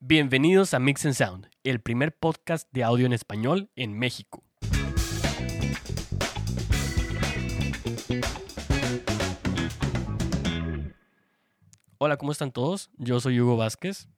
Bienvenidos a Mix and Sound, el primer podcast de audio en español en México. Hola, ¿cómo están todos? Yo soy Hugo Vázquez.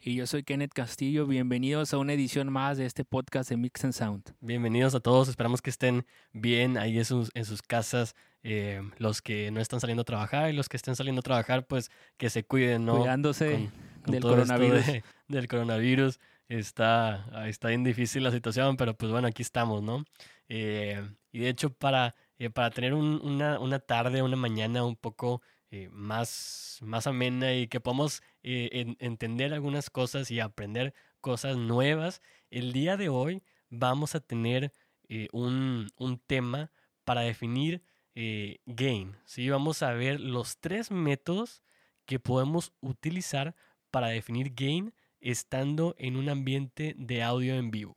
Y yo soy Kenneth Castillo. Bienvenidos a una edición más de este podcast de Mix and Sound. Bienvenidos a todos. Esperamos que estén bien ahí en sus, en sus casas. eh, los que no están saliendo a trabajar y los que estén saliendo a trabajar, pues que se cuiden, ¿no? Cuidándose con del todo esto coronavirus. de- del coronavirus. Está, está bien difícil la situación, pero pues bueno, aquí estamos, ¿no? Eh, y de hecho, para, eh, para tener un- una, una tarde, una mañana un poco eh, más, más amena y que podamos en- entender algunas cosas y aprender cosas nuevas, el día de hoy vamos a tener un, un tema para definir gain. ¿sí? Vamos a ver los tres métodos que podemos utilizar para definir gain estando en un ambiente de audio en vivo.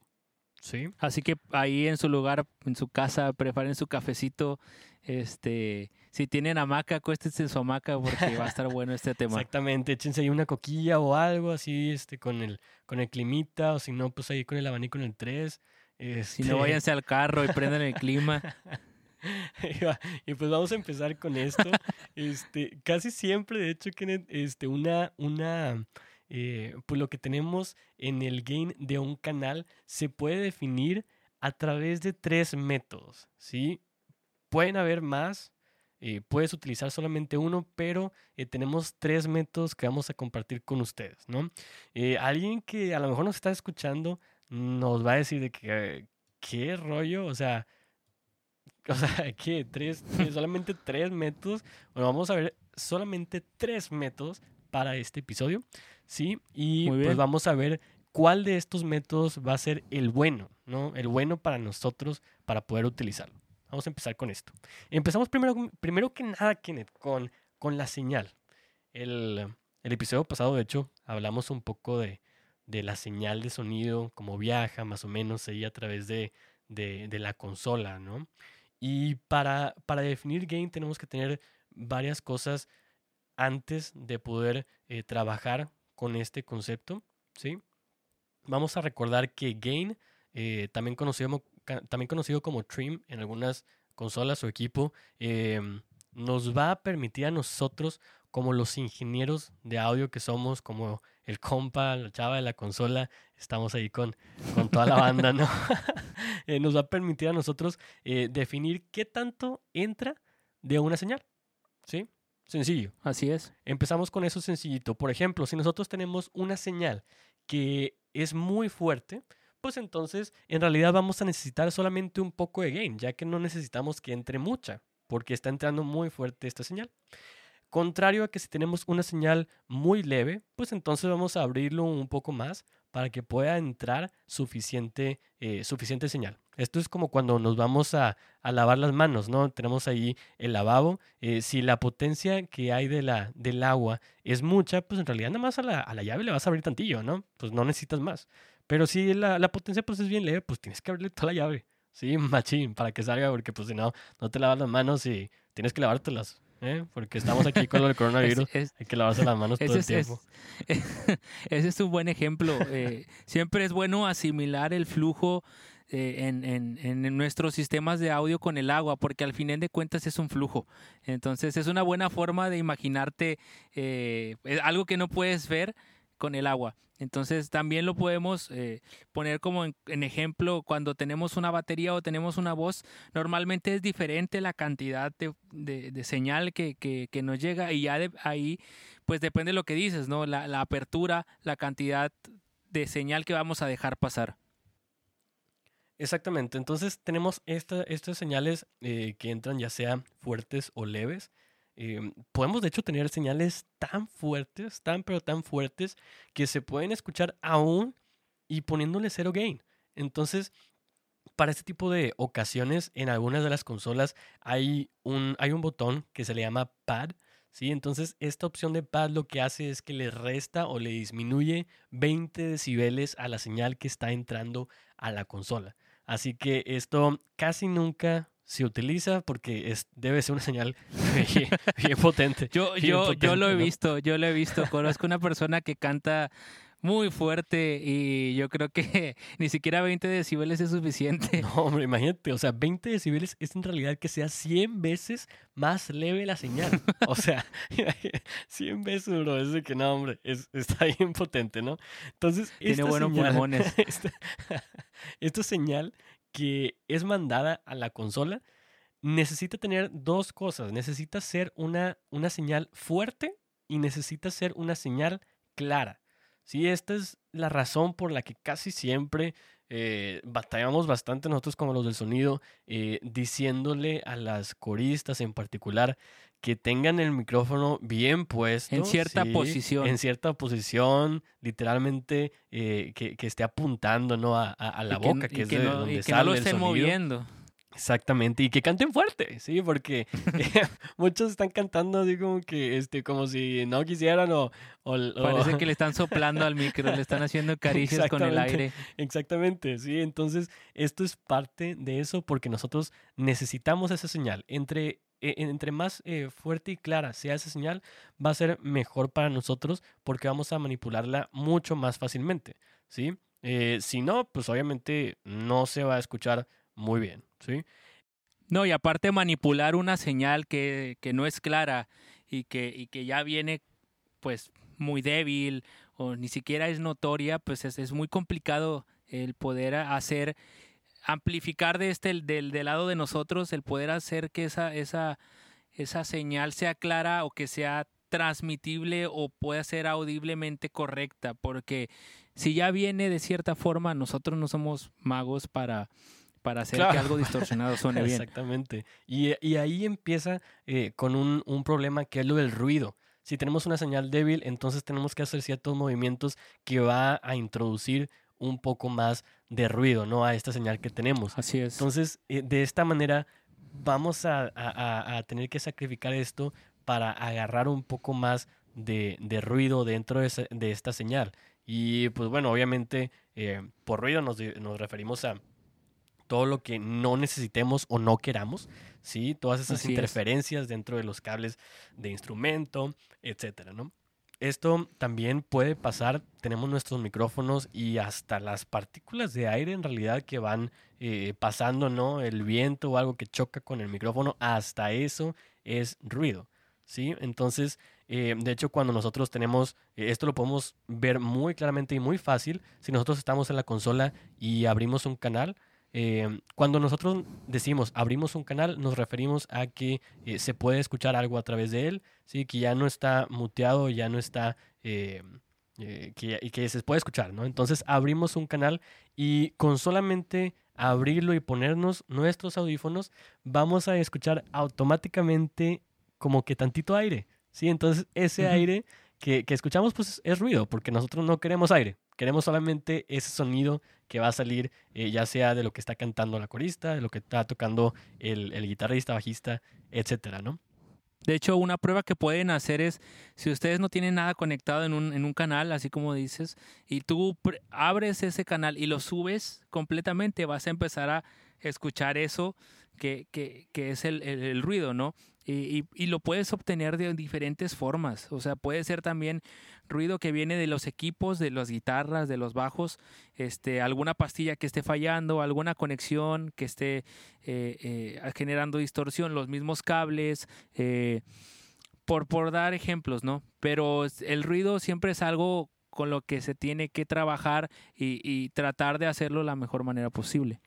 ¿Sí? Así que ahí en su lugar, en su casa, preparen su cafecito. Este, si tienen hamaca, acuéstense en su hamaca porque va a estar bueno este tema. Exactamente, échense ahí una coquilla o algo así, este, con el, con el climita, o si no, pues ahí con el abanico en el 3. Si no, váyanse al carro y prendan el clima. y pues vamos a empezar con esto. Este, casi siempre, de hecho, Kenneth, este, una, una, eh, pues lo que tenemos en el gain de un canal se puede definir a través de tres métodos, ¿sí? Pueden haber más, eh, puedes utilizar solamente uno, pero eh, tenemos tres métodos que vamos a compartir con ustedes, ¿no? Alguien que a lo mejor nos está escuchando nos va a decir de que, ¿qué rollo? O sea, o sea, ¿qué? ¿Tres? ¿Solamente tres métodos? Bueno, vamos a ver solamente tres métodos para este episodio, ¿sí? Y pues vamos a ver cuál de estos métodos va a ser el bueno, ¿no? El bueno para nosotros para poder utilizarlo. Vamos a empezar con esto. Empezamos primero, primero que nada, Kenneth, con, con la señal. El, el episodio pasado, de hecho, hablamos un poco de, de la señal de sonido, cómo viaja más o menos ahí a través de, de, de la consola, ¿no? Y para, para definir gain tenemos que tener varias cosas antes de poder eh, trabajar con este concepto, ¿sí? Vamos a recordar que gain, eh, también, conocido, también conocido como trim en algunas consolas o equipo, em, nos va a permitir a nosotros, como los ingenieros de audio que somos, como el compa, la chava de la consola, estamos ahí con, con toda la banda, ¿no? Eh, nos va a permitir a nosotros eh, definir qué tanto entra de una señal, ¿sí? Sencillo. Así es. Empezamos con eso sencillito. Por ejemplo, si nosotros tenemos una señal que es muy fuerte, pues entonces en realidad vamos a necesitar solamente un poco de gain, ya que no necesitamos que entre mucha, porque está entrando muy fuerte esta señal. Contrario a que si tenemos una señal muy leve, pues entonces vamos a abrirlo un poco más para que pueda entrar suficiente, eh, suficiente señal. Esto es como cuando nos vamos a, a lavar las manos, ¿no? Tenemos ahí el lavabo. eh, si la potencia que hay de la, del agua es mucha, pues en realidad nada más a la, a la llave le vas a abrir tantillo, ¿no? Pues no necesitas más. Pero si la, la potencia pues es bien leve, pues tienes que abrirle toda la llave. Sí, machín, para que salga, porque pues si no, no te lavas las manos y tienes que lavártelas, ¿eh? Porque estamos aquí con lo del coronavirus. Es- es- Hay que lavarse las manos todo el tiempo. es- ese es un buen ejemplo. Eh, siempre es bueno asimilar el flujo eh, en, en- en nuestros sistemas de audio con el agua, porque al final de cuentas es un flujo. Entonces es una buena forma de imaginarte algo que no puedes ver con el agua. Entonces también lo podemos eh, poner como en, ejemplo cuando tenemos una batería o tenemos una voz. Normalmente es diferente la cantidad de, señal que, nos llega y ya de ahí pues depende de lo que dices, ¿no? La, apertura, la cantidad de señal que vamos a dejar pasar. Exactamente, entonces tenemos esta- estas señales eh, que entran ya sea fuertes o leves. Eh, podemos de hecho tener señales tan fuertes, tan pero tan fuertes, que se pueden escuchar aún y poniéndole cero gain. Entonces, para este tipo de ocasiones, en algunas de las consolas hay un, hay un botón que se le llama pad. ¿sí? Entonces, esta opción de pad lo que hace es que le resta o le disminuye 20 decibeles a la señal que está entrando a la consola. Así que esto casi nunca se utiliza porque es, debe ser una señal bien, bien potente. Yo, bien yo, yo lo he potente, ¿no? visto, yo lo he visto. Conozco una persona que canta muy fuerte y yo creo que ni siquiera 20 decibeles es suficiente. No, hombre, imagínate, o sea, 20 decibeles es en realidad que sea 100 veces más leve la señal. O sea, 100 veces, bro, es de que no, hombre, es, está bien potente, ¿no? Entonces, Tiene buenos pulmones. Esta, esta señal que es mandada a la consola necesita tener dos cosas. Necesita ser una, una señal fuerte y necesita ser una señal clara. Sí, esta es la razón por la que casi siempre eh, batallamos bastante nosotros como los del sonido, eh, diciéndole a las coristas en particular que tengan el micrófono bien puesto. En cierta posición. En cierta posición, literalmente eh, que, esté apuntando ¿no? a, la boca, que, es de donde que sale no lo esté moviendo. Exactamente, y que canten fuerte, sí, porque eh, muchos están cantando así como que, este, como si no quisieran o, Parece que le están soplando al micro, le están haciendo caricias con el aire. Exactamente, sí, entonces esto es parte de eso porque nosotros necesitamos esa señal. Entre, e, entre más eh, fuerte y clara sea esa señal, va a ser mejor para nosotros porque vamos a manipularla mucho más fácilmente, ¿sí? Eh, si no, pues obviamente no se va a escuchar muy bien, ¿sí? No, y aparte manipular una señal que, que no es clara y que, y que ya viene pues muy débil o ni siquiera es notoria, pues es, es muy complicado el poder hacer, amplificar de este, del, del lado de nosotros, el poder hacer que esa, esa, esa señal sea clara o que sea transmitible o pueda ser audiblemente correcta, porque si ya viene de cierta forma, nosotros no somos magos para para hacer que algo distorsionado suene bien. Exactamente. Y, y ahí empieza eh, con un, un, problema que es lo del ruido. Si tenemos una señal débil, entonces tenemos que hacer ciertos movimientos que va a introducir un poco más de ruido, ¿no? A esta señal que tenemos. Así es. Entonces, eh, de esta manera, vamos a, a, a, tener que sacrificar esto para agarrar un poco más de, de ruido dentro de, de, esta señal. Y pues bueno, obviamente, eh, por ruido nos, nos referimos a todo lo que no necesitemos o no queramos, ¿sí? Todas esas interferencias dentro de los cables de instrumento, etcétera, ¿no? Esto también puede pasar, tenemos nuestros micrófonos y hasta las partículas de aire en realidad que van eh, pasando, ¿no? El viento o algo que choca con el micrófono, hasta eso es ruido, ¿sí? Entonces, eh, de hecho, cuando nosotros tenemos, eh, esto lo podemos ver muy claramente y muy fácil, si nosotros estamos en la consola y abrimos un canal, eh, cuando nosotros decimos abrimos un canal, nos referimos a que eh, se puede escuchar algo a través de él, ¿sí? que ya no está muteado, ya no está... Eh, que, y que se puede escuchar, ¿no? Entonces abrimos un canal y con solamente abrirlo y ponernos nuestros audífonos, vamos a escuchar automáticamente como que tantito aire, ¿sí? Entonces ese aire que, que, escuchamos pues es ruido, porque nosotros no queremos aire, queremos solamente ese sonido que va a salir eh, ya sea de lo que está cantando la corista, de lo que está tocando el, guitarrista, bajista, etcétera, ¿no? De hecho, una prueba que pueden hacer es, si ustedes no tienen nada conectado en un, en un canal, así como dices, y tú abres ese canal y lo subes completamente, vas a empezar a escuchar eso que, que, que es el, el, ruido, ¿no? Y, y, lo puedes obtener de diferentes formas. O sea, puede ser también ruido que viene de los equipos, de las guitarras, de los bajos, este, alguna pastilla que esté fallando, alguna conexión que esté eh, eh, generando distorsión, los mismos cables. Eh, por, por dar ejemplos, ¿no? Pero el ruido siempre es algo con lo que se tiene que trabajar y, y tratar de hacerlo de la mejor manera posible.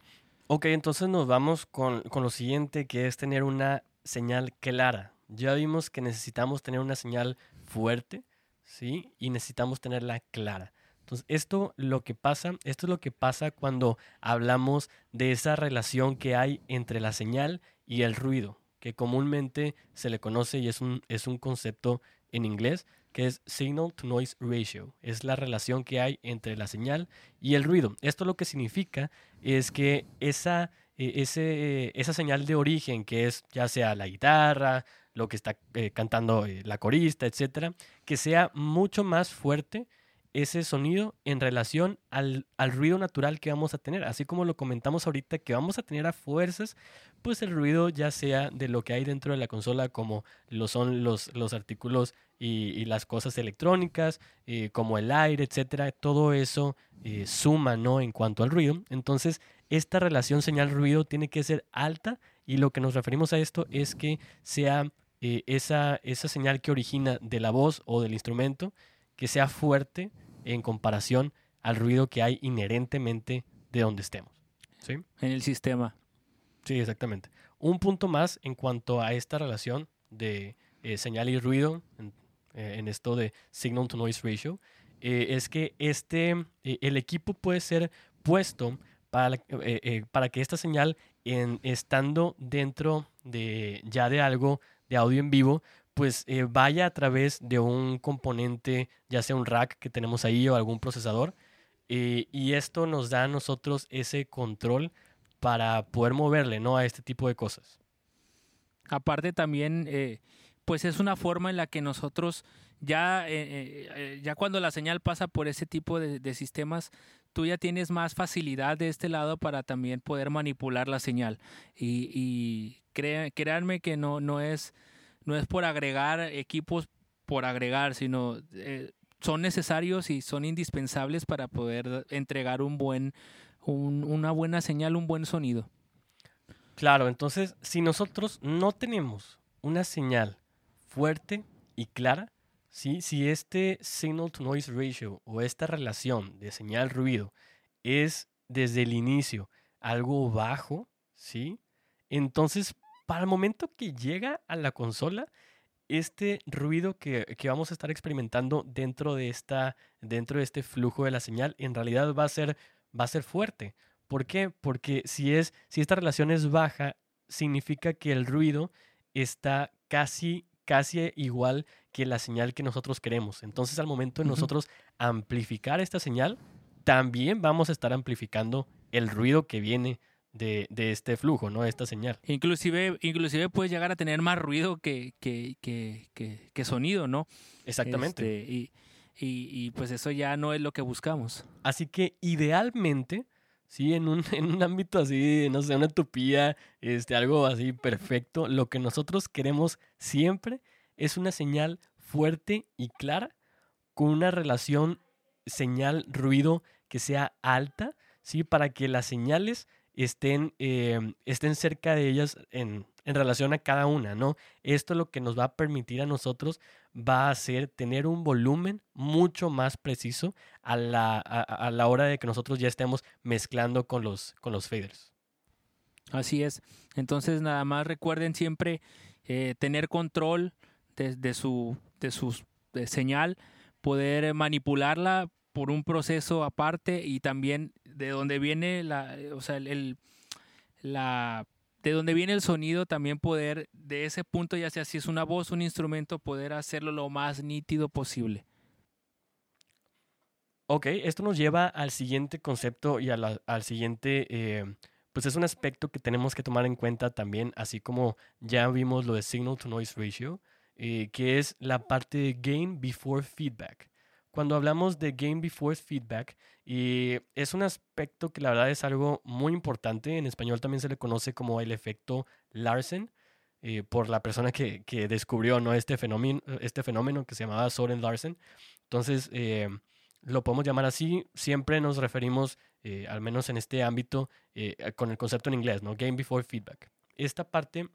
Ok, entonces nos vamos con, con, lo siguiente, que es tener una señal clara. Ya vimos que necesitamos tener una señal fuerte, ¿sí? Y necesitamos tenerla clara. Entonces, esto lo que pasa, esto es lo que pasa cuando hablamos de esa relación que hay entre la señal y el ruido, que comúnmente se le conoce y es un, es un concepto en inglés, que es Signal to Noise Ratio. Es la relación que hay entre la señal y el ruido. Esto lo que significa es que esa, ese, esa señal de origen, que es ya sea la guitarra, lo que está eh, cantando eh, la corista, etcétera, que sea mucho más fuerte ese sonido en relación al, al, ruido natural que vamos a tener. Así como lo comentamos ahorita, que vamos a tener a fuerzas, pues el ruido ya sea de lo que hay dentro de la consola, como lo son los, los artículos y, las cosas electrónicas, eh, como el aire, etcétera, todo eso suma, ¿no? En cuanto al ruido. Entonces, esta relación señal-ruido tiene que ser alta y lo que nos referimos a esto es que sea eh, esa, esa señal que origina de la voz o del instrumento, que sea fuerte en comparación al ruido que hay inherentemente de donde estemos. ¿sí? En el sistema. Sí, exactamente. Un punto más en cuanto a esta relación de señal y ruido, eh, en esto de signal to noise ratio, eh, es que este, eh, el equipo puede ser puesto para, para que esta señal, en, estando dentro de ya de algo de audio en vivo, pues vaya a través de un componente, ya sea un rack que tenemos ahí o algún procesador. y esto nos da a nosotros ese control para poder moverle ¿no? a este tipo de cosas. Aparte también pues es una forma en la que nosotros ya, eh, eh, eh, ya cuando la señal pasa por ese tipo de, sistemas, tú ya tienes más facilidad de este lado para también poder manipular la señal. Y, y créanme que no, no, es, no es por agregar equipos por agregar, sino son necesarios y son indispensables para poder entregar un buen, una buena señal, un buen sonido. Claro, entonces si nosotros no tenemos una señal fuerte y clara, si este signal to noise ratio o esta relación de señal-ruido es desde el inicio algo bajo, ¿sí? entonces para el momento que llega a la consola, este ruido que, vamos a estar experimentando dentro de, esta, dentro de este flujo de la señal en realidad va a ser, va a ser fuerte. ¿Por qué? Porque si, es, si esta relación es baja, significa que el ruido está casi casi igual que la señal que nosotros queremos. Entonces, al momento de nosotros amplificar esta señal, también vamos a estar amplificando el ruido que viene de, este flujo, ¿no? Esta señal. Inclusive, inclusive puedes llegar a tener más ruido que, que, que, sonido, ¿no? Exactamente. Este, y, y, pues eso ya no es lo que buscamos. Así que idealmente, sí, en un, en un ámbito así, no sé, una utopía, este, algo así perfecto, lo que nosotros queremos siempre es una señal fuerte y clara con una relación señal-ruido que sea alta, ¿sí? Para que las señales estén, em, estén cerca de ellas en, en, relación a cada una, ¿no? Esto lo que nos va a permitir a nosotros va a ser tener un volumen mucho más preciso a la, a, la hora de que nosotros ya estemos mezclando con los, con los faders. Así es. Entonces, nada más recuerden siempre eh, tener control de, su, de señal, poder manipularla por un proceso aparte y también de donde viene la, o sea, el, la, de donde viene el sonido, también poder de ese punto, ya sea si es una voz, un instrumento, poder hacerlo lo más nítido posible. Ok, esto nos lleva al siguiente concepto y al siguiente, eh, pues es un aspecto que tenemos que tomar en cuenta también, así como ya vimos lo de signal to noise ratio. Eh, que es la parte de Game Before Feedback. Cuando hablamos de Game Before Feedback, y es un aspecto que la verdad es algo muy importante. En español también se le conoce como el efecto Larsen, eh, por la persona que, que, descubrió ¿no? este, fenómeno, este fenómeno que se llamaba Soren Larsen. Entonces, eh, lo podemos llamar así. Siempre nos referimos, al menos en este ámbito, con el concepto en inglés, ¿no? Game Before Feedback. Esta parte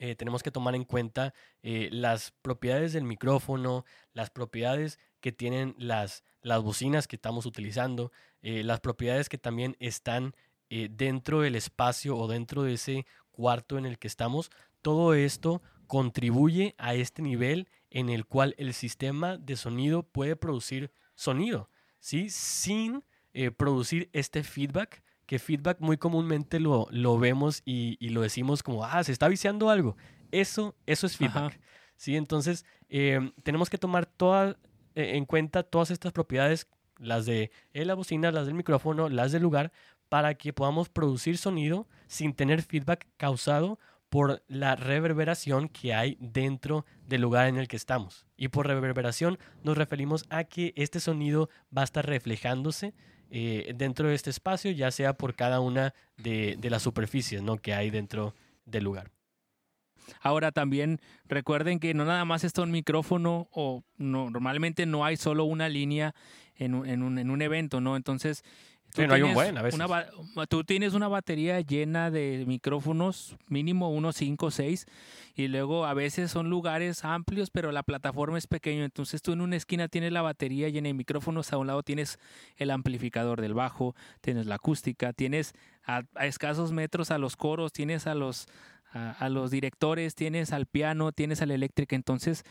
eh, tenemos que tomar en cuenta eh, las propiedades del micrófono, las propiedades que tienen las, las bocinas que estamos utilizando, eh, las propiedades que también están dentro del espacio o dentro de ese cuarto en el que estamos. Todo esto contribuye a este nivel en el cual el sistema de sonido puede producir sonido, ¿sí? sin producir este feedback que feedback muy comúnmente lo, lo vemos y, lo decimos como, ah, se está viciando algo. Eso, eso es feedback. ¿sí? Entonces, em, tenemos que tomar toda, eh, en cuenta todas estas propiedades, las de la bocina, las del micrófono, las del lugar, para que podamos producir sonido sin tener feedback causado por la reverberación que hay dentro del lugar en el que estamos. Y por reverberación nos referimos a que este sonido va a estar reflejándose eh, dentro de este espacio, ya sea por cada una de, las superficies ¿no? que hay dentro del lugar. Ahora también recuerden que no nada más está un micrófono o normalmente no hay solo una línea en un, en un, en un evento, ¿no? Entonces Tú, no hay un buen, a veces. tú tienes una batería llena de micrófonos, mínimo unos 5 o 6, y luego a veces son lugares amplios, pero la plataforma es pequeña. Entonces tú en una esquina tienes la batería llena de micrófonos, a un lado tienes el amplificador del bajo, tienes la acústica, tienes a, escasos metros a los coros, tienes a los, a, los directores, tienes al piano, tienes al eléctrico. Entonces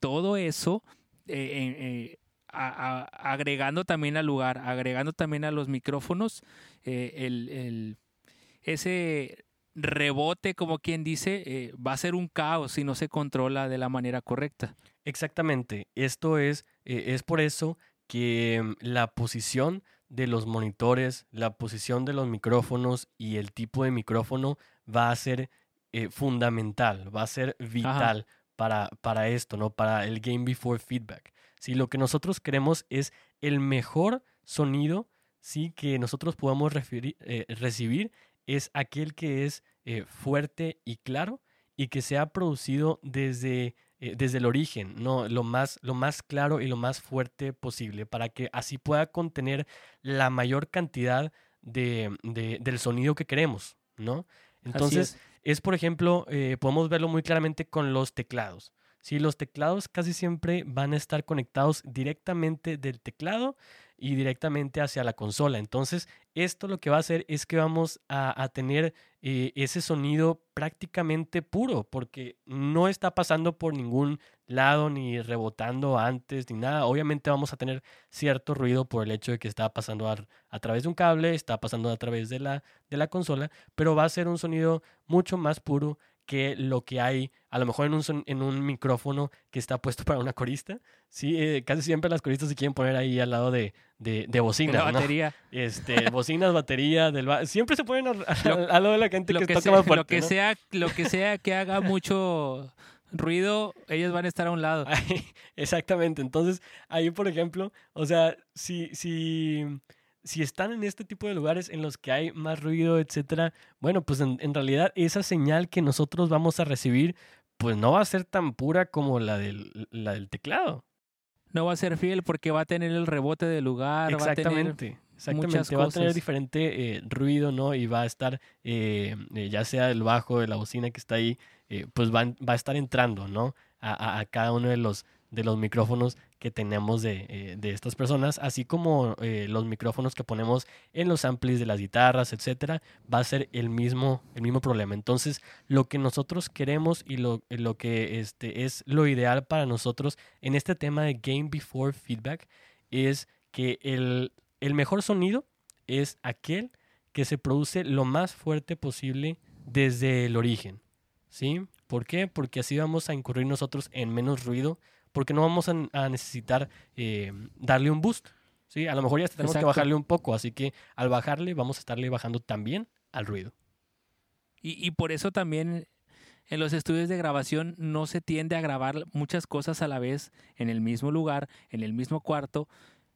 todo eso... Eh, eh, agregando también al lugar, agregando también a los micrófonos, eh, el, ese rebote, como quien dice, va a ser un caos si no se controla de la manera correcta. Exactamente. Esto es, es por eso que mm, la posición de los monitores, la posición de los micrófonos y el tipo de micrófono va a ser fundamental, va a ser vital para, para esto, ¿no? Para el Game Before Feedback. Si lo que nosotros queremos es el mejor sonido ¿sí? que nosotros podamos eh, recibir es aquel que es eh, fuerte y claro y que se ha producido desde, eh, desde el origen, ¿no? lo, más, lo más claro y lo más fuerte posible, para que así pueda contener la mayor cantidad de, del sonido que queremos. ¿no? Entonces, es. por ejemplo, podemos verlo muy claramente con los teclados. Sí, los teclados casi siempre van a estar conectados directamente del teclado y directamente hacia la consola. Entonces, esto lo que va a hacer es que vamos a, tener eh, ese sonido prácticamente puro, porque no está pasando por ningún lado ni rebotando antes ni nada. Obviamente vamos a tener cierto ruido por el hecho de que está pasando a, a través de un cable, está pasando a través de la, de la consola, pero va a ser un sonido mucho más puro que lo que hay a lo mejor en un, en un micrófono que está puesto para una corista. Sí, eh, casi siempre las coristas se quieren poner ahí al lado de, de, de bocinas. La batería. Este, bocinas, batería, del siempre se ponen al, lado de la gente que, que toca más fuerte, Lo que, sea, lo que sea que haga mucho ruido, ellos van a estar a un lado. Exactamente. Entonces, ahí, por ejemplo, o sea, si, si si están en este tipo de lugares en los que hay más ruido, etcétera, bueno, pues en, realidad esa señal que nosotros vamos a recibir, pues no va a ser tan pura como la del, la del teclado. No va a ser fiel porque va a tener el rebote del lugar, exactamente, va a tener exactamente, va a tener diferente eh, ruido, ¿no? Y va a estar, eh, eh, ya sea el bajo de la bocina que está ahí, pues va, va, a estar entrando, ¿no? A, a, cada uno de los de los micrófonos que tenemos de, eh, de estas personas, así como eh, los micrófonos que ponemos en los amplis de las guitarras, etcétera, va a ser el mismo, el mismo problema. Entonces, lo que nosotros queremos y lo, lo que este, es lo ideal para nosotros en este tema de Game Before Feedback es que el, el mejor sonido es aquel que se produce lo más fuerte posible desde el origen. ¿Sí? ¿Por qué? Porque así vamos a incurrir nosotros en menos ruido porque no vamos a, necesitar eh, darle un boost. ¿sí? A lo mejor ya tenemos que bajarle un poco, así que al bajarle vamos a estarle bajando también al ruido. Y, y por eso también en los estudios de grabación no se tiende a grabar muchas cosas a la vez en el mismo lugar, en el mismo cuarto,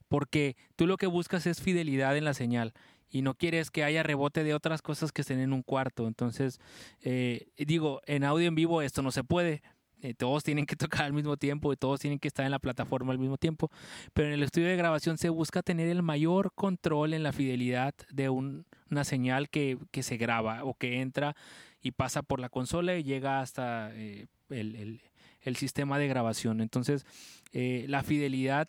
porque tú lo que buscas es fidelidad en la señal y no quieres que haya rebote de otras cosas que estén en un cuarto. Entonces, eh, digo, en audio en vivo esto no se puede, eh, todos tienen que tocar al mismo tiempo y todos tienen que estar en la plataforma al mismo tiempo, pero en el estudio de grabación se busca tener el mayor control en la fidelidad de una señal que, se graba o que entra y pasa por la consola y llega hasta eh, el, sistema de grabación. Entonces, eh, la fidelidad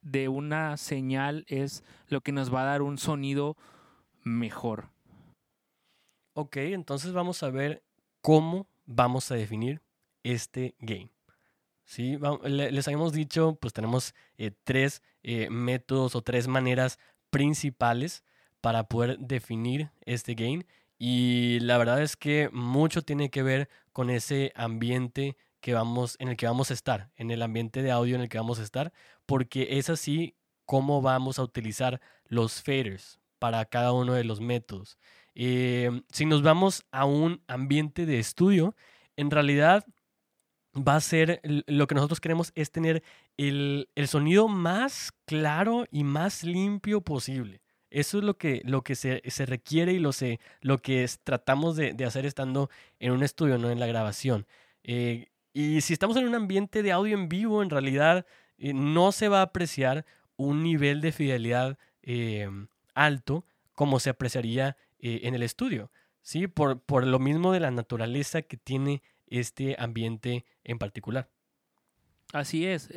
de una señal es lo que nos va a dar un sonido mejor. Ok, entonces vamos a ver cómo vamos a definir este game. ¿Sí? Les habíamos dicho, pues tenemos eh, tres eh, métodos o tres maneras principales para poder definir este game. Y la verdad es que mucho tiene que ver con ese ambiente que vamos, en el que vamos a estar, en el ambiente de audio en el que vamos a estar, porque es así como vamos a utilizar los faders para cada uno de los métodos. Eh, si nos vamos a un ambiente de estudio, en realidad va a ser lo que nosotros queremos es tener el, sonido más claro y más limpio posible. Eso es lo que, lo que se, requiere y lo, se, lo que tratamos de, hacer estando en un estudio, no en la grabación. Eh, y si estamos en un ambiente de audio en vivo, en realidad eh, no se va a apreciar un nivel de fidelidad eh, alto como se apreciaría en el estudio. ¿sí? Por, por lo mismo de la naturaleza que tiene este ambiente en particular. Así es.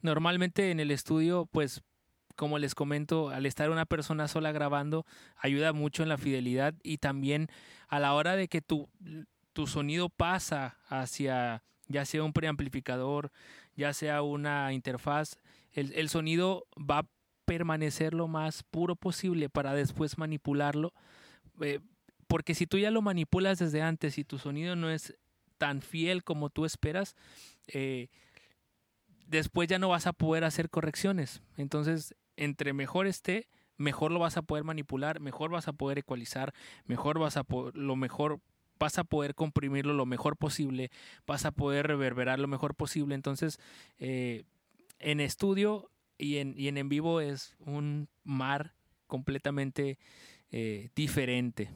normalmente en el estudio, pues como les comento, al estar una persona sola grabando, ayuda mucho en la fidelidad y también a la hora de que tu, tu sonido pasa hacia ya sea un preamplificador, ya sea una interfaz, el, sonido va a permanecer lo más puro posible para después manipularlo. Eh, porque si tú ya lo manipulas desde antes y tu sonido no es tan fiel como tú esperas, eh, después ya no vas a poder hacer correcciones. Entonces, entre mejor esté, mejor lo vas a poder manipular, mejor vas a poder ecualizar, mejor vas a lo mejor vas a poder comprimirlo lo mejor posible, vas a poder reverberar lo mejor posible. Entonces, eh, en estudio y en, en vivo es un mar completamente eh, diferente.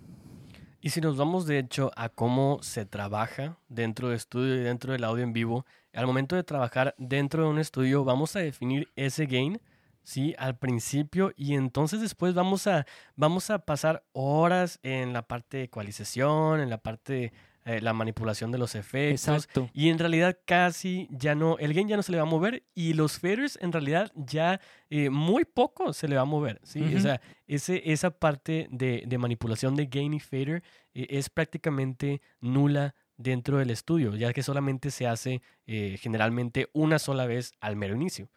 Y si nos vamos de hecho a cómo se trabaja dentro de estudio y dentro del audio en vivo, al momento de trabajar dentro de un estudio vamos a definir ese gain ¿sí? Al principio y entonces después vamos a, vamos a pasar horas en la parte de ecualización, en la parte eh, la manipulación de los efectos. Y en realidad casi ya no, el gain ya no se le va a mover y los faders en realidad ya eh, muy poco se le va a mover, ¿sí? O sea, ese, esa parte de, de, manipulación de gain y fader eh, es prácticamente nula dentro del estudio, ya que solamente se hace generalmente una sola vez al mero inicio.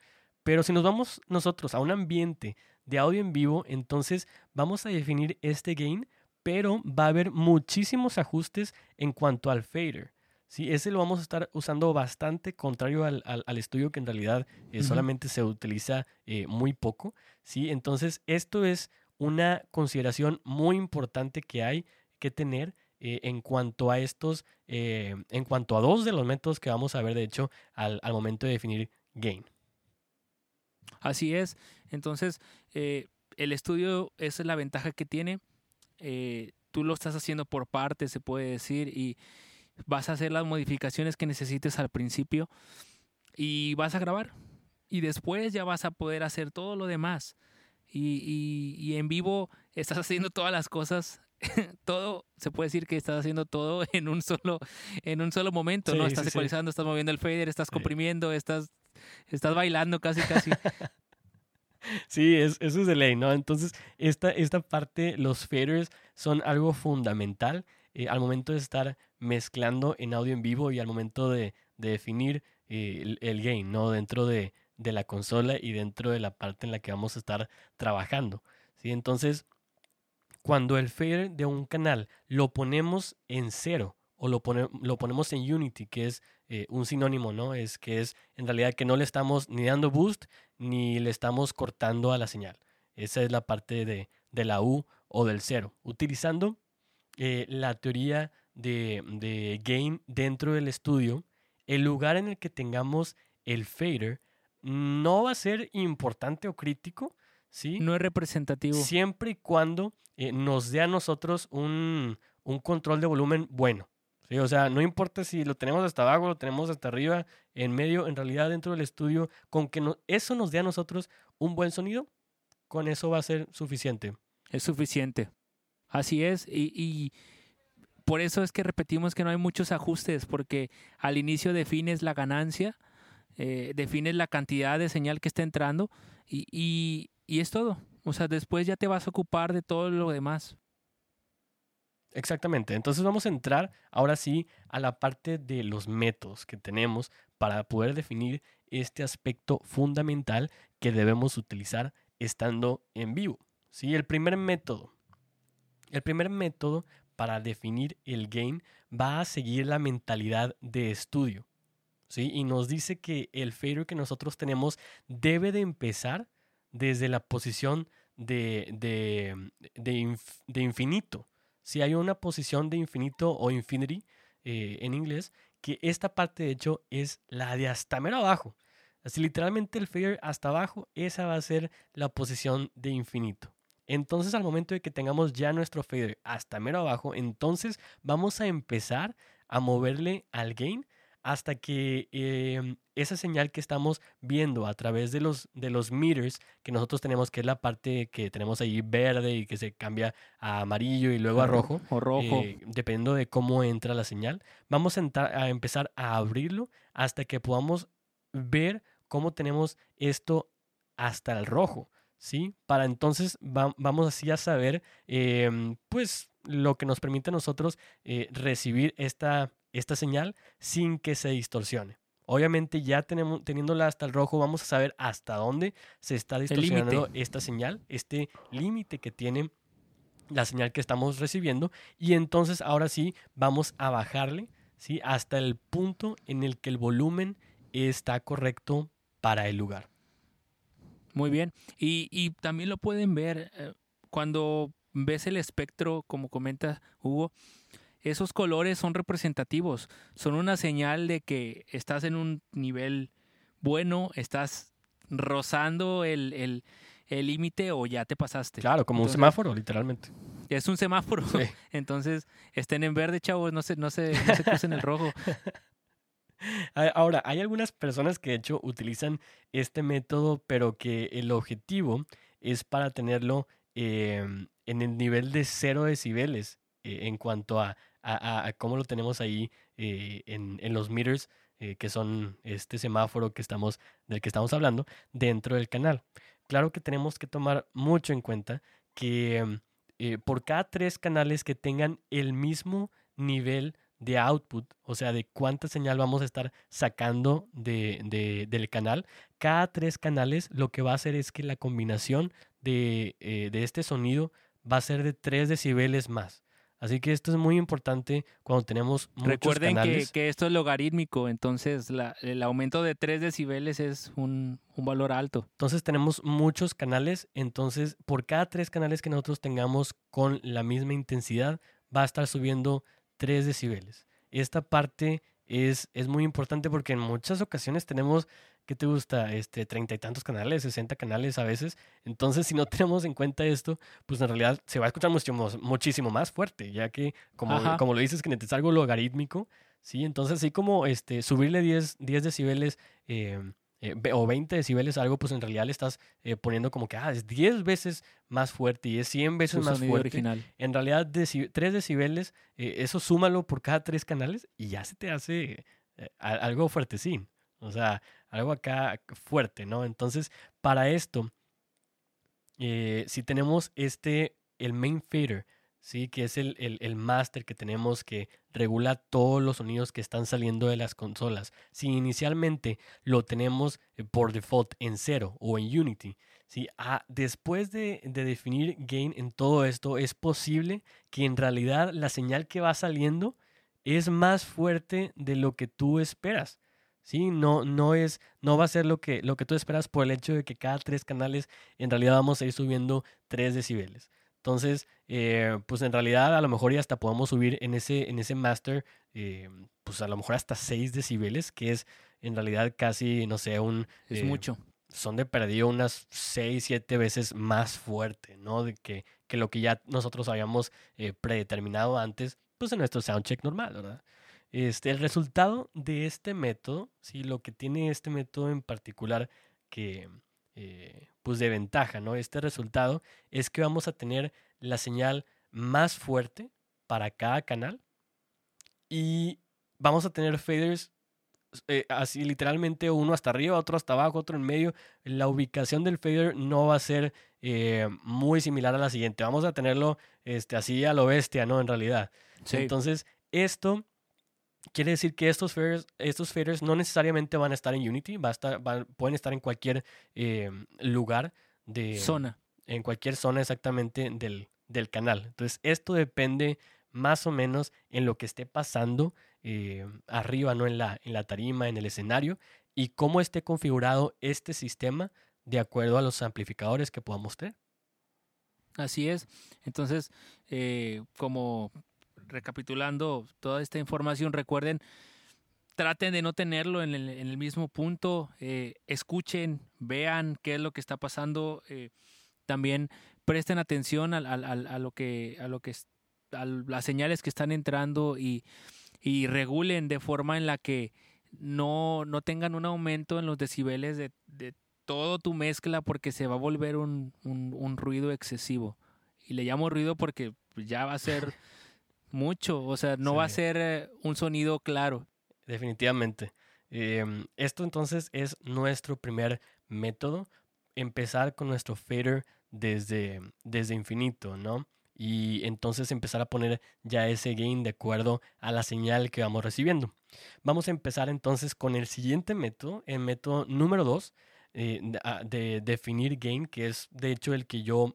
Pero si nos vamos nosotros a un ambiente de audio en vivo, entonces vamos a definir este gain, pero va a haber muchísimos ajustes en cuanto al fader. ¿sí? Ese lo vamos a estar usando bastante, contrario al, estudio que en realidad eh, solamente se utiliza eh, muy poco. ¿sí? Entonces, esto es una consideración muy importante que hay que tener eh, en cuanto a estos, en cuanto a dos de los métodos que vamos a ver, de hecho, al momento de definir gain. Así es. Entonces, el estudio, esa es la ventaja que tiene. Eh, tú lo estás haciendo por parte, se puede decir, y vas a hacer las modificaciones que necesites al principio y vas a grabar. Y después ya vas a poder hacer todo lo demás. Y, y, en vivo estás haciendo todas las cosas todo, se puede decir que estás haciendo todo en un solo, en un solo momento, ¿no? Estás ecualizando, estás moviendo el fader, estás comprimiendo, estás Estás bailando casi, casi. Sí, es, eso es de ley, ¿no? Entonces, esta, esta parte, los faders son algo fundamental eh, al momento de estar mezclando en audio en vivo y al momento de, definir eh, el, gain, ¿no? Dentro de, la consola y dentro de la parte en la que vamos a estar trabajando, ¿sí? Entonces, cuando el fader de un canal lo ponemos en cero o lo, lo ponemos en Unity, que es eh, un sinónimo, ¿no? Es que es en realidad que no le estamos ni dando boost ni le estamos cortando a la señal. Esa es la parte de, la U o del cero. Utilizando eh, la teoría de, de, gain dentro del estudio, el lugar en el que tengamos el fader no va a ser importante o crítico, ¿sí? No es representativo. Siempre y cuando eh, nos dé a nosotros un, un control de volumen bueno. Sí, o sea, no importa si lo tenemos hasta abajo, lo tenemos hasta arriba, en medio, en realidad dentro del estudio, con que eso nos dé a nosotros un buen sonido, con eso va a ser suficiente. Es suficiente. Así es, y, por eso es que repetimos que no hay muchos ajustes, porque al inicio defines la ganancia, eh, defines la cantidad de señal que está entrando y, y, y es todo. O sea, después ya te vas a ocupar de todo lo demás. Exactamente. Entonces vamos a entrar ahora sí a la parte de los métodos que tenemos para poder definir este aspecto fundamental que debemos utilizar estando en vivo. ¿Sí? El primer método. El primer método para definir el gain va a seguir la mentalidad de estudio. ¿sí? Y nos dice que el fader que nosotros tenemos debe de empezar desde la posición de, de, de infinito. Si hay una posición de infinito o infinity eh, en inglés, que esta parte de hecho es la de hasta mero abajo. Así literalmente el fader hasta abajo, esa va a ser la posición de infinito. Entonces al momento de que tengamos ya nuestro fader hasta mero abajo, entonces vamos a empezar a moverle al gain hasta que em, esa señal que estamos viendo a través de los, de los meters que nosotros tenemos, que es la parte que tenemos ahí verde y que se cambia a amarillo y luego a rojo, o rojo. eh, dependiendo de cómo entra la señal, vamos a, entrar- a empezar a abrirlo hasta que podamos ver cómo tenemos esto hasta el rojo. ¿Sí? Para entonces va- vamos así a saber, em, pues, lo que nos permite a nosotros eh, recibir esta, esta señal sin que se distorsione. Obviamente ya tenemos, teniéndola hasta el rojo, vamos a saber hasta dónde se está distorsionando esta señal, este límite que tiene la señal que estamos recibiendo. Y entonces ahora sí vamos a bajarle ¿sí? hasta el punto en el que el volumen está correcto para el lugar. Muy bien. Y, y también lo pueden ver eh, cuando ves el espectro, como comenta Hugo, esos colores son representativos, son una señal de que estás en un nivel bueno, estás rozando el el- el límite o ya te pasaste. Claro, como un semáforo, literalmente. Es un semáforo. Sí. Entonces, estén en verde, chavos, no se, no se, no se crucen el rojo. Ahora, hay algunas personas que de hecho utilizan este método, pero que el objetivo es para tenerlo em, en el nivel de 0 decibeles en cuanto a, cómo lo tenemos ahí eh, en, los meters, eh, que son este semáforo que estamos, del que estamos hablando, dentro del canal. Claro que tenemos que tomar mucho en cuenta que eh, por cada tres canales que tengan el mismo nivel de output, o sea, de cuánta señal vamos a estar sacando de, de- del canal. Cada tres canales lo que va a hacer es que la combinación de, eh, de este sonido va a ser de 3 decibeles más. Así que esto es muy importante cuando tenemos muchos Recuerden que, canales. que esto es logarítmico, entonces la- el aumento de 3 decibeles es un, un valor alto. Entonces tenemos muchos canales, entonces por cada tres canales que nosotros tengamos con la misma intensidad va a estar subiendo 3 decibeles. Esta parte es, es muy importante porque en muchas ocasiones tenemos, ¿qué te gusta? Este, treinta y tantos canales, 60 canales a veces. Entonces si no tenemos en cuenta esto, pues en realidad se va a escuchar muchísimo, muchísimo más fuerte, ya que como, Ajá. como lo dices, que es algo logarítmico, ¿sí? Entonces así como este, subirle 10, 10 decibeles eh, eh, o 20 decibeles a algo, pues en realidad le estás eh, poniendo como que ah, es 10 veces más fuerte y es 100 veces Su más fuerte. original. En realidad, 3 decibeles, eso súmalo por cada tres canales y ya se te hace algo fuertecín. O sea, algo acá fuerte, ¿no? Entonces, para esto, eh, si tenemos este, el main fader, ¿sí? Que es el, el, el master que tenemos que regula todos los sonidos que están saliendo de las consolas. Si inicialmente lo tenemos eh, por default en cero o en Unity, ¿sí? Ah, después de, de definir gain en todo esto, es posible que en realidad la señal que va saliendo es más fuerte de lo que tú esperas. ¿Sí? No, no, es, no va a ser lo que, lo que tú esperas por el hecho de que cada tres canales en realidad vamos a ir subiendo 3 decibeles. Entonces, eh, pues en realidad a lo mejor ya hasta podemos subir en ese, en ese master, eh, pues a lo mejor hasta 6 decibeles, que es en realidad casi, no sé, un... Es eh, mucho. son de perdido unas 6, 7 veces más fuerte, ¿no? De que, que lo que ya nosotros habíamos eh, predeterminado antes, pues en nuestro soundcheck normal, ¿verdad? Este, el resultado de este método, ¿sí? Lo que tiene este método en particular que, eh, pues de ventaja, ¿no? Este resultado es que vamos a tener la señal más fuerte para cada canal y vamos a tener faders eh, así literalmente uno hasta arriba, otro hasta abajo, otro en medio. La ubicación del fader no va a ser eh, muy similar a la siguiente. Vamos a tenerlo este, así a lo bestia, ¿no? En realidad. Sí. Entonces, esto quiere decir que estos faders, estos faders no necesariamente van a estar en Unity, va a estar, van- pueden estar en cualquier eh, lugar de Zona. en cualquier zona exactamente del, del canal. Entonces, esto depende más o menos en lo que esté pasando eh, arriba, ¿no? En la, en la tarima, en el escenario, y cómo esté configurado este sistema de acuerdo a los amplificadores que podamos tener. Así es. Entonces, eh, como recapitulando toda esta información, recuerden, traten de no tenerlo en el, en el mismo punto, eh, escuchen, vean qué es lo que está pasando, eh, también presten atención a, a, lo que, a lo que, a las señales que están entrando y, y regulen de forma en la que no, no tengan un aumento en los decibeles de, de todo tu mezcla porque se va a volver un, un ruido excesivo. Y le llamo ruido porque ya va a ser mucho, o sea, no sí. va a ser eh, un sonido claro. Definitivamente. Eh, esto entonces es nuestro primer método, empezar con nuestro fader desde, desde infinito, ¿no? Y entonces empezar a poner ya ese gain de acuerdo a la señal que vamos recibiendo. Vamos a empezar entonces con el siguiente método, el método número 2 eh, de, de, definir gain, que es de hecho el que yo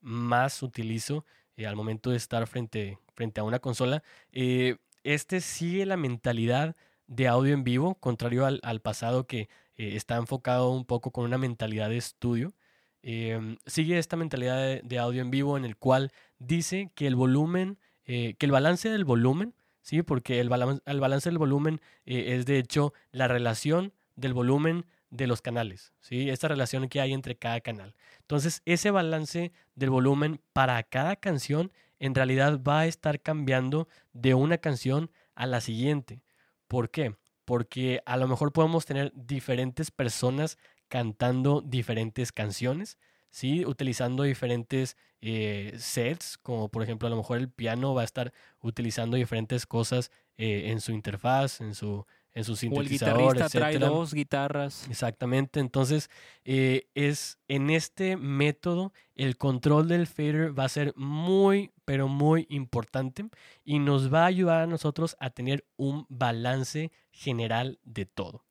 más utilizo eh, al momento de estar frente, frente a una consola. Eh, este sigue la mentalidad de audio en vivo, contrario al, al pasado que eh, está enfocado un poco con una mentalidad de estudio. Eh, sigue esta mentalidad de, audio en vivo en el cual dice que el volumen, eh, que el balance del volumen, ¿sí? porque el, balan el balance del volumen es de hecho la relación del volumen de los canales, ¿sí? esta relación que hay entre cada canal. Entonces, ese balance del volumen para cada canción en realidad va a estar cambiando de una canción a la siguiente. ¿Por qué? Porque a lo mejor podemos tener diferentes personas cantando diferentes canciones, ¿sí? Utilizando diferentes eh, sets, como por ejemplo a lo mejor el piano va a estar utilizando diferentes cosas eh, en su interfaz, en su, en su sintetizador, o el guitarrista trae dos guitarras. Exactamente, entonces eh, es en este método el control del fader va a ser muy, pero muy importante y nos va a ayudar a nosotros a tener un balance general de todo,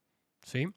¿sí?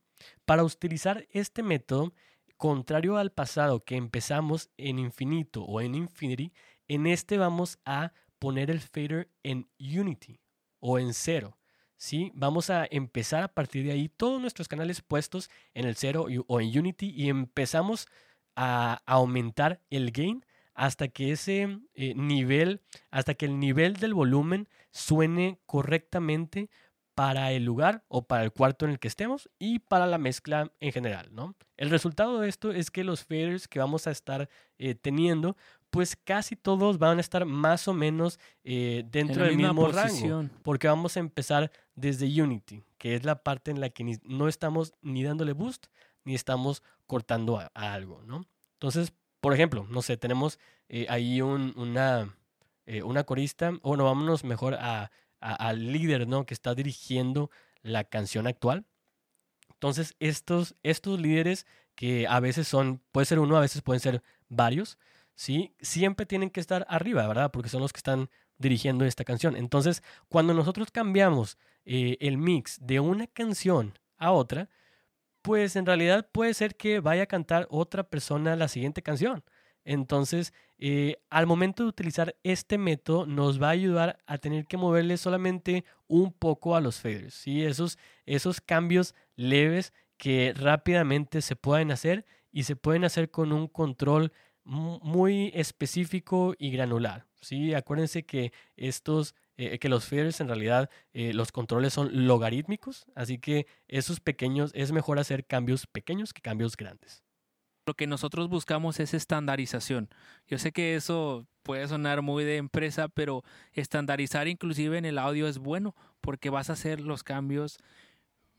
Para utilizar este método, contrario al pasado que empezamos en infinito o en infinity, en este vamos a poner el fader en unity o en cero. ¿Sí? Vamos a empezar a partir de ahí todos nuestros canales puestos en el cero o en unity y empezamos a aumentar el gain hasta que ese eh, nivel, hasta que el nivel del volumen suene correctamente para el lugar o para el cuarto en el que estemos y para la mezcla en general, ¿no? El resultado de esto es que los faders que vamos a estar eh, teniendo, pues casi todos van a estar más o menos eh, dentro del mismo posición. rango, porque vamos a empezar desde Unity, que es la parte en la que ni, no estamos ni dándole boost ni estamos cortando a, a algo, ¿no? Entonces, por ejemplo, no sé, tenemos eh, ahí un, una, eh, una corista, o bueno, vámonos mejor a al líder, ¿no? Que está dirigiendo la canción actual. Entonces, estos, estos líderes que a veces son, puede ser uno, a veces pueden ser varios, ¿sí? Siempre tienen que estar arriba, ¿verdad? Porque son los que están dirigiendo esta canción. Entonces, cuando nosotros cambiamos eh, el mix de una canción a otra, pues en realidad puede ser que vaya a cantar otra persona la siguiente canción. Entonces, eh, al momento de utilizar este método, nos va a ayudar a tener que moverle solamente un poco a los faders, ¿sí? Esos, esos cambios leves que rápidamente se pueden hacer y se pueden hacer con un control muy específico y granular, ¿sí? Acuérdense que estos, eh, que los faders en realidad, eh, los controles son logarítmicos, así que esos pequeños, es mejor hacer cambios pequeños que cambios grandes lo que nosotros buscamos es estandarización. Yo sé que eso puede sonar muy de empresa, pero estandarizar inclusive en el audio es bueno porque vas a hacer los cambios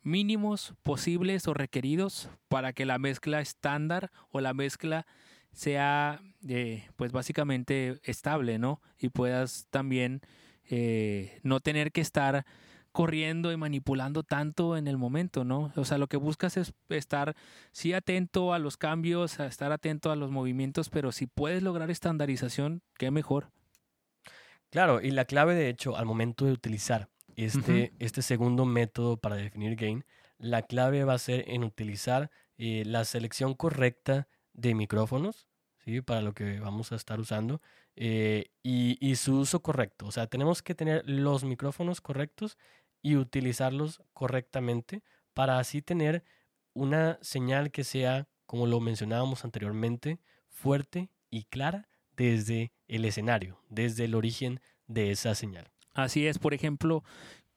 mínimos posibles o requeridos para que la mezcla estándar o la mezcla sea eh, pues básicamente estable, ¿no? Y puedas también eh, no tener que estar corriendo y manipulando tanto en el momento, ¿no? O sea, lo que buscas es estar sí atento a los cambios, a estar atento a los movimientos, pero si puedes lograr estandarización, qué mejor. Claro, y la clave de hecho al momento de utilizar este, uh -huh. este segundo método para definir gain, la clave va a ser en utilizar eh, la selección correcta de micrófonos, ¿sí? Para lo que vamos a estar usando. Eh, y, y, su uso correcto. O sea, tenemos que tener los micrófonos correctos y utilizarlos correctamente para así tener una señal que sea, como lo mencionábamos anteriormente, fuerte y clara desde el escenario, desde el origen de esa señal. Así es, por ejemplo,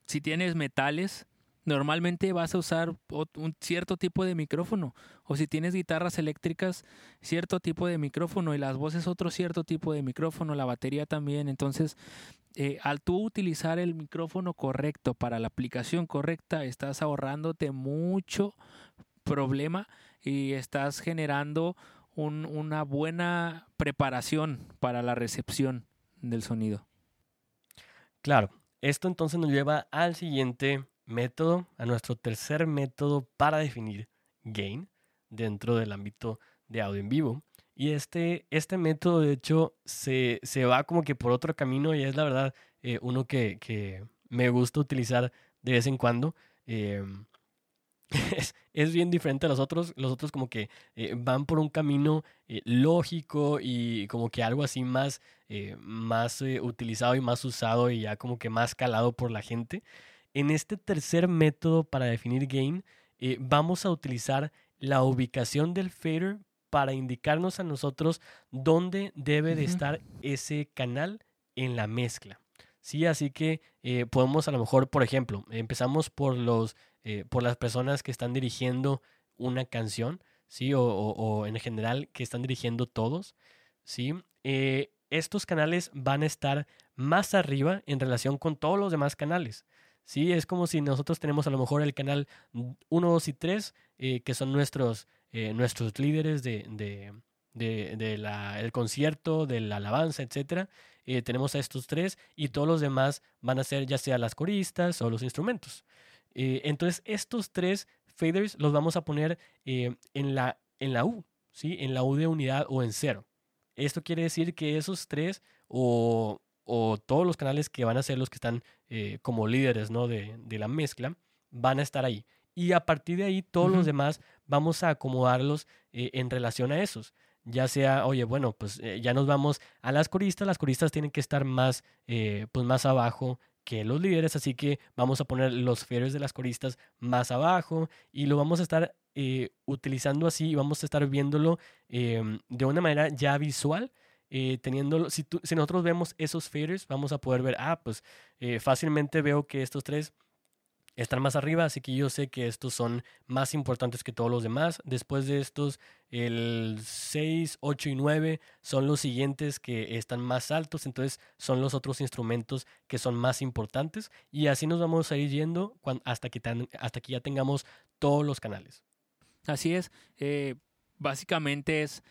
si tienes metales, normalmente vas a usar un cierto tipo de micrófono. O si tienes guitarras eléctricas, cierto tipo de micrófono. Y las voces otro cierto tipo de micrófono. La batería también. Entonces, eh, al tú utilizar el micrófono correcto para la aplicación correcta, estás ahorrándote mucho problema y estás generando una buena preparación para la recepción del sonido. Claro, esto entonces nos lleva al siguiente método, a nuestro tercer método para definir gain dentro del ámbito de audio en vivo. Y este, este método, de hecho, se, va como que por otro camino y es la verdad eh, uno que, me gusta utilizar de vez en cuando. Em, es, bien diferente a los otros. Los otros como que eh, van por un camino eh, lógico y como que algo así más, más utilizado y más usado y ya como que más calado por la gente. En este tercer método para definir gain, eh, vamos a utilizar la ubicación del fader para indicarnos a nosotros dónde debe de estar ese canal en la mezcla. Sí, así que eh, podemos a lo mejor, por ejemplo, empezamos por los eh, por las personas que están dirigiendo una canción, sí, o, en general que están dirigiendo todos, sí. estos canales van a estar más arriba en relación con todos los demás canales. Sí, es como si nosotros tenemos a lo mejor el canal 1, 2 y 3, eh, que son nuestros, eh, nuestros líderes de, de, de, la, el concierto, de la alabanza, etc. Eh, tenemos a estos tres y todos los demás van a ser ya sea las coristas o los instrumentos. entonces, estos tres faders los vamos a poner en, la, en la U, ¿sí? en la U de unidad o en cero. Esto quiere decir que esos tres o o todos los canales que van a ser los que están eh, como líderes ¿no? de, la mezcla, van a estar ahí. Y a partir de ahí, todos los demás vamos a acomodarlos eh, en relación a esos. Ya sea, oye, bueno, pues eh, ya nos vamos a las coristas, las coristas tienen que estar más, pues más abajo que los líderes, así que vamos a poner los feres de las coristas más abajo y lo vamos a estar utilizando así y vamos a estar viéndolo em, de una manera ya visual eh, teniendo, si, si, nosotros vemos esos faders, vamos a poder ver, ah, pues eh, fácilmente veo que estos tres están más arriba, así que yo sé que estos son más importantes que todos los demás. Después de estos, el 6, 8 y 9 son los siguientes que están más altos, entonces son los otros instrumentos que son más importantes y así nos vamos a ir yendo hasta, que hasta que ya tengamos todos los canales. Así es, eh, básicamente es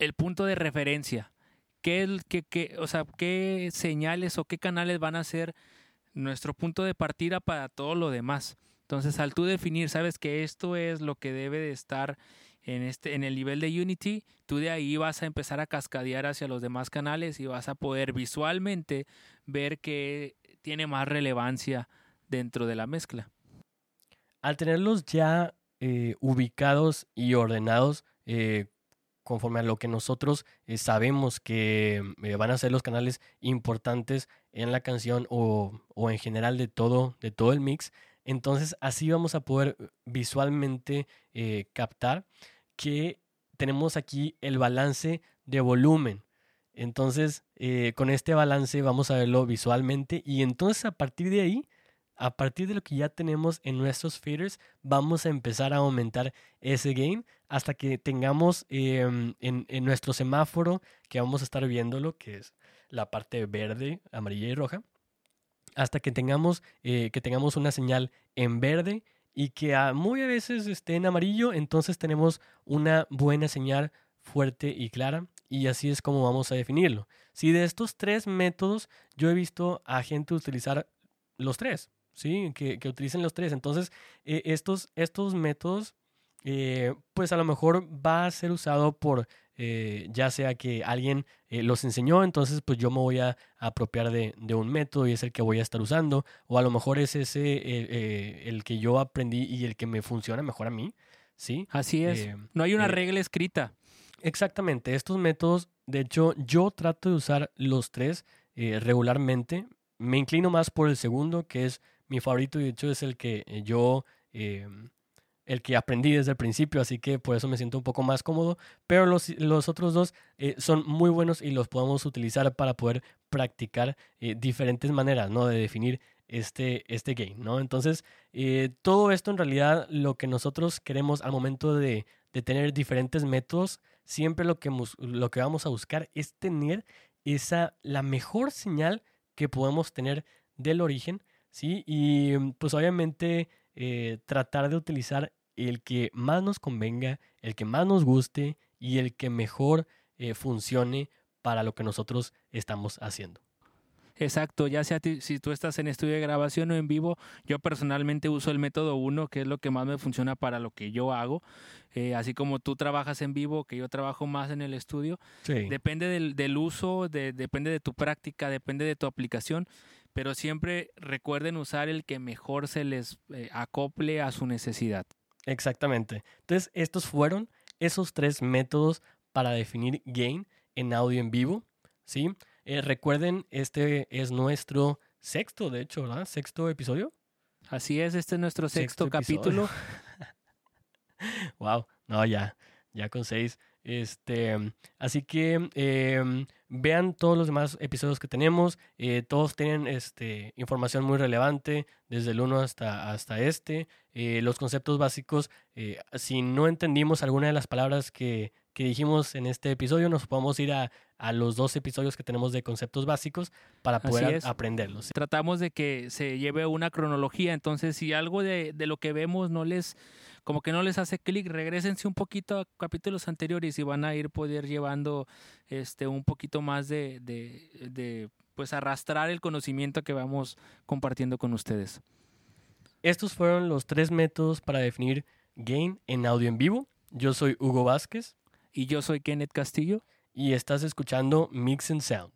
el punto de referencia. ¿Qué, qué, o sea, ¿Qué señales o qué canales van a ser nuestro punto de partida para todo lo demás? Entonces, al tú definir, sabes que esto es lo que debe de estar en, este, en el nivel de Unity, tú de ahí vas a empezar a cascadear hacia los demás canales y vas a poder visualmente ver que tiene más relevancia dentro de la mezcla. Al tenerlos ya eh, ubicados y ordenados, eh, conforme a lo que nosotros eh, sabemos que eh, van a ser los canales importantes en la canción o, en general de todo, de todo el mix. Entonces así vamos a poder visualmente eh, captar que tenemos aquí el balance de volumen. Entonces con este balance vamos a verlo visualmente y entonces a partir de ahí a partir de lo que ya tenemos en nuestros faders, vamos a empezar a aumentar ese gain hasta que tengamos em, en, nuestro semáforo, que vamos a estar viéndolo, que es la parte verde, amarilla y roja, hasta que tengamos, eh, que tengamos una señal en verde y que muy a veces esté en amarillo, entonces tenemos una buena señal fuerte y clara y así es como vamos a definirlo. Si de estos tres métodos yo he visto a gente utilizar los tres, ¿sí? Que, utilicen los tres. Entonces, eh, estos, estos métodos, eh, pues a lo mejor va a ser usado por, eh, ya sea que alguien los enseñó, entonces pues yo me voy a, apropiar de, un método y es el que voy a estar usando, o a lo mejor es ese el que yo aprendí y el que me funciona mejor a mí, ¿sí? Así es. no hay una regla escrita. Exactamente, estos métodos, de hecho, yo trato de usar los tres regularmente. Me inclino más por el segundo, que es mi favorito, de hecho, es el que eh, yo, eh, el que aprendí desde el principio, así que por eso me siento un poco más cómodo, pero los, los otros dos eh, son muy buenos y los podemos utilizar para poder practicar eh, diferentes maneras, ¿no? De definir este, este game, ¿no? Entonces, eh, todo esto en realidad lo que nosotros queremos al momento de, de tener diferentes métodos, siempre lo que, lo que vamos a buscar es tener esa, la mejor señal que podemos tener del origen, ¿sí? Y pues obviamente tratar de utilizar el que más nos convenga, el que más nos guste y el que mejor eh, funcione para lo que nosotros estamos haciendo. Exacto, ya sea si tú estás en estudio de grabación o en vivo, yo personalmente uso el método 1, que es lo que más me funciona para lo que yo hago. Eh, así como tú trabajas en vivo, que yo trabajo más en el estudio. Depende del, uso, depende de tu práctica, depende de tu aplicación, pero siempre recuerden usar el que mejor se les eh, acople a su necesidad. Exactamente. Entonces, estos fueron esos tres métodos para definir gain en audio en vivo, ¿sí? Eh, recuerden, este es nuestro sexto, de hecho, ¿verdad? Sexto episodio. Así es, este es nuestro sexto, capítulo. wow, no, ya, ya con seis. Este, así que em, vean todos los demás episodios que tenemos. Eh, todos tienen este, información muy relevante, desde el uno hasta, hasta este. Eh, los conceptos básicos, si no entendimos alguna de las palabras que, que dijimos en este episodio, nos podemos ir a, a los dos episodios que tenemos de conceptos básicos para poder aprenderlos. Tratamos de que se lleve una cronología, entonces si algo de, lo que vemos no les, como que no les hace clic, regresense un poquito a capítulos anteriores y van a ir poder llevando este un poquito más de, de pues arrastrar el conocimiento que vamos compartiendo con ustedes. Estos fueron los tres métodos para definir gain en audio en vivo. Yo soy Hugo Vázquez. Y yo soy Kenneth Castillo y estás escuchando Mix and Sound.